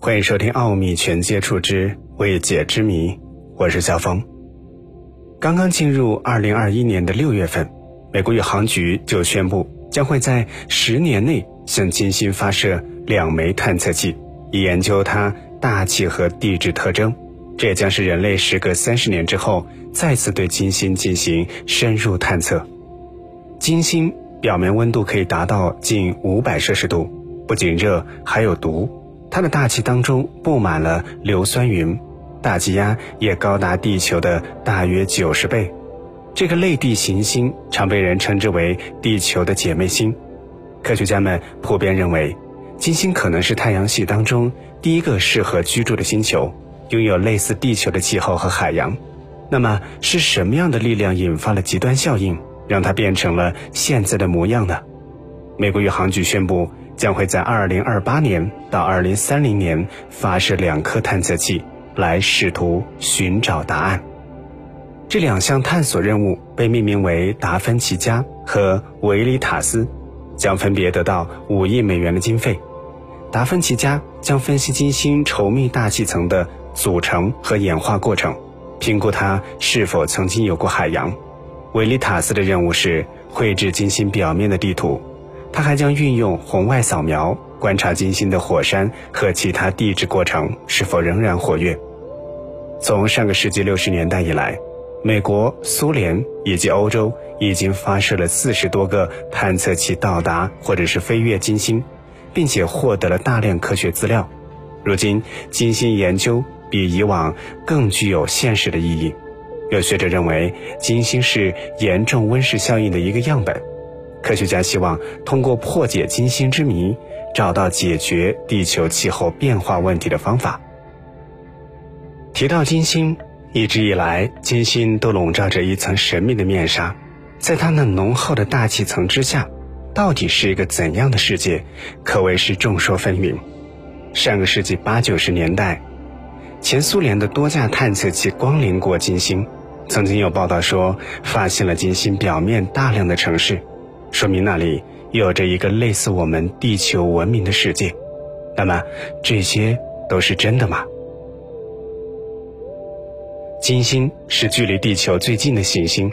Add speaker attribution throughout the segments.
Speaker 1: 欢迎收听《奥秘全接触之未解之谜》，我是肖峰。刚刚进入二零二一年的六月份，美国宇航局就宣布将会在十年内向金星发射两枚探测器，以研究它大气和地质特征。这也将是人类时隔三十年之后再次对金星进行深入探测。金星表面温度可以达到近五百摄氏度，不仅热，还有毒。它的大气当中布满了硫酸云，大气压也高达地球的大约九十倍。这个类地行星常被人称之为地球的姐妹星。科学家们普遍认为，金星可能是太阳系当中第一个适合居住的星球，拥有类似地球的气候和海洋。那么，是什么样的力量引发了极端效应，让它变成了现在的模样呢？美国宇航局宣布。将会在二零二八年到二零三零年发射两颗探测器，来试图寻找答案。这两项探索任务被命名为“达芬奇家”和“维里塔斯”，将分别得到五亿美元的经费。达芬奇家将分析金星稠密大气层的组成和演化过程，评估它是否曾经有过海洋。维里塔斯的任务是绘制金星表面的地图。它还将运用红外扫描观察金星的火山和其他地质过程是否仍然活跃。从上个世纪六十年代以来，美国、苏联以及欧洲已经发射了四十多个探测器到达或者是飞越金星，并且获得了大量科学资料。如今，金星研究比以往更具有现实的意义。有学者认为，金星是严重温室效应的一个样本。科学家希望通过破解金星之谜，找到解决地球气候变化问题的方法。提到金星，一直以来，金星都笼罩着一层神秘的面纱，在它那浓厚的大气层之下，到底是一个怎样的世界，可谓是众说纷纭。上个世纪八九十年代，前苏联的多架探测器光临过金星，曾经有报道说，发现了金星表面大量的城市。说明那里有着一个类似我们地球文明的世界，那么这些都是真的吗？金星是距离地球最近的行星，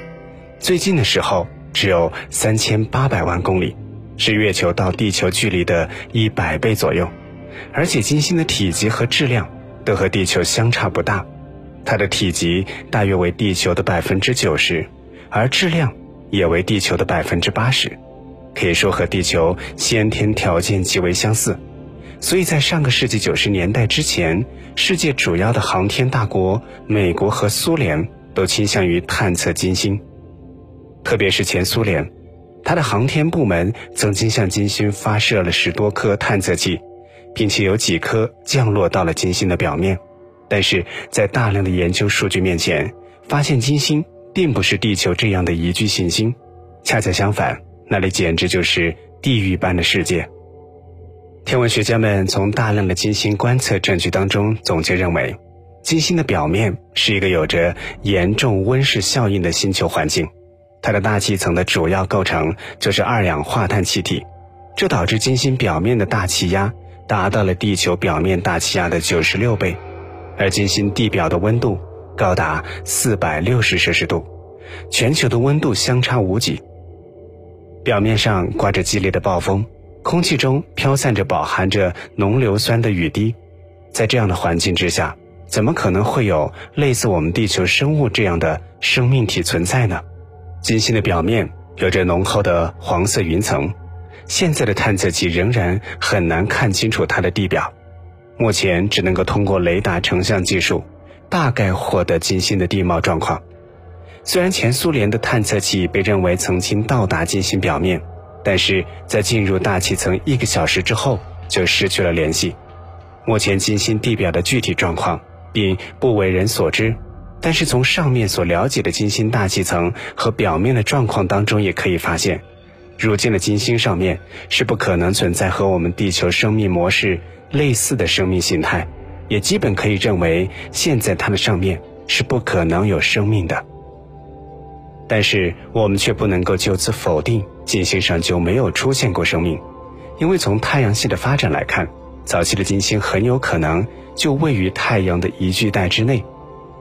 Speaker 1: 最近的时候只有三千八百万公里，是月球到地球距离的一百倍左右，而且金星的体积和质量都和地球相差不大，它的体积大约为地球的百分之九十，而质量。也为地球的百分之八十，可以说和地球先天条件极为相似。所以在上个世纪九十年代之前，世界主要的航天大国美国和苏联都倾向于探测金星，特别是前苏联，它的航天部门曾经向金星发射了十多颗探测器，并且有几颗降落到了金星的表面。但是在大量的研究数据面前，发现金星。并不是地球这样的宜居行星，恰恰相反，那里简直就是地狱般的世界。天文学家们从大量的金星观测证据当中总结认为，金星的表面是一个有着严重温室效应的星球环境，它的大气层的主要构成就是二氧化碳气体，这导致金星表面的大气压达到了地球表面大气压的九十六倍，而金星地表的温度。高达四百六十摄氏度，全球的温度相差无几。表面上刮着激烈的暴风，空气中飘散着饱含着浓硫酸的雨滴。在这样的环境之下，怎么可能会有类似我们地球生物这样的生命体存在呢？金星的表面有着浓厚的黄色云层，现在的探测器仍然很难看清楚它的地表，目前只能够通过雷达成像技术。大概获得金星的地貌状况。虽然前苏联的探测器被认为曾经到达金星表面，但是在进入大气层一个小时之后就失去了联系。目前金星地表的具体状况并不为人所知，但是从上面所了解的金星大气层和表面的状况当中，也可以发现，如今的金星上面是不可能存在和我们地球生命模式类似的生命形态。也基本可以认为，现在它的上面是不可能有生命的。但是我们却不能够就此否定金星上就没有出现过生命，因为从太阳系的发展来看，早期的金星很有可能就位于太阳的宜居带之内，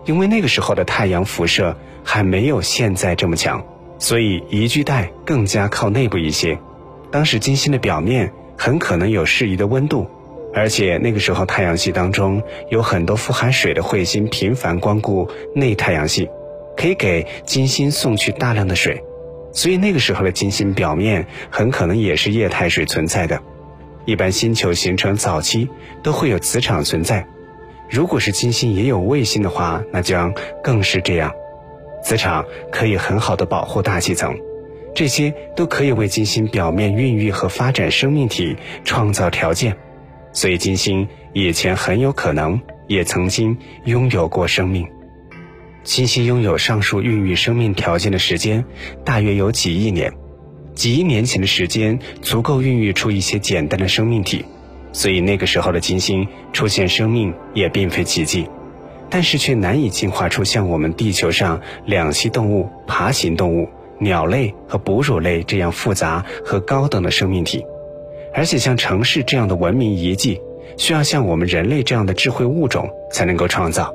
Speaker 1: 因为那个时候的太阳辐射还没有现在这么强，所以宜居带更加靠内部一些。当时金星的表面很可能有适宜的温度，而且那个时候太阳系当中有很多富含水的彗星频繁光顾内太阳系，可以给金星送去大量的水。所以那个时候的金星表面很可能也是液态水存在的。一般星球形成早期都会有磁场存在，如果是金星也有卫星的话，那将更是这样。磁场可以很好的保护大气层，这些都可以为金星表面孕育和发展生命体创造条件。所以金星以前很有可能也曾经拥有过生命。金星拥有上述孕育生命条件的时间，大约有几亿年。几亿年前的时间足够孕育出一些简单的生命体，所以那个时候的金星出现生命也并非奇迹，但是却难以进化出像我们地球上两栖动物、爬行动物、鸟类和哺乳类这样复杂和高等的生命体。而且像城市这样的文明遗迹，需要像我们人类这样的智慧物种才能够创造。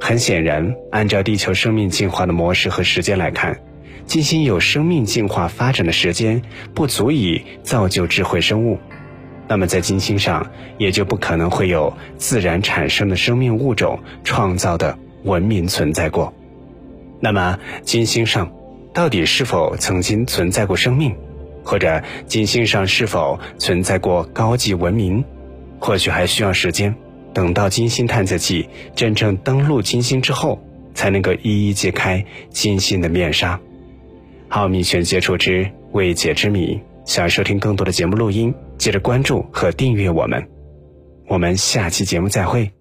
Speaker 1: 很显然，按照地球生命进化的模式和时间来看，金星有生命进化发展的时间不足以造就智慧生物，那么在金星上也就不可能会有自然产生的生命物种创造的文明存在过。那么，金星上到底是否曾经存在过生命，或者金星上是否存在过高级文明，或许还需要时间。等到金星探测器真正登陆金星之后，才能够一一揭开金星的面纱。奥秘全接触之未解之谜，想收听更多的节目录音，记得关注和订阅我们。我们下期节目再会。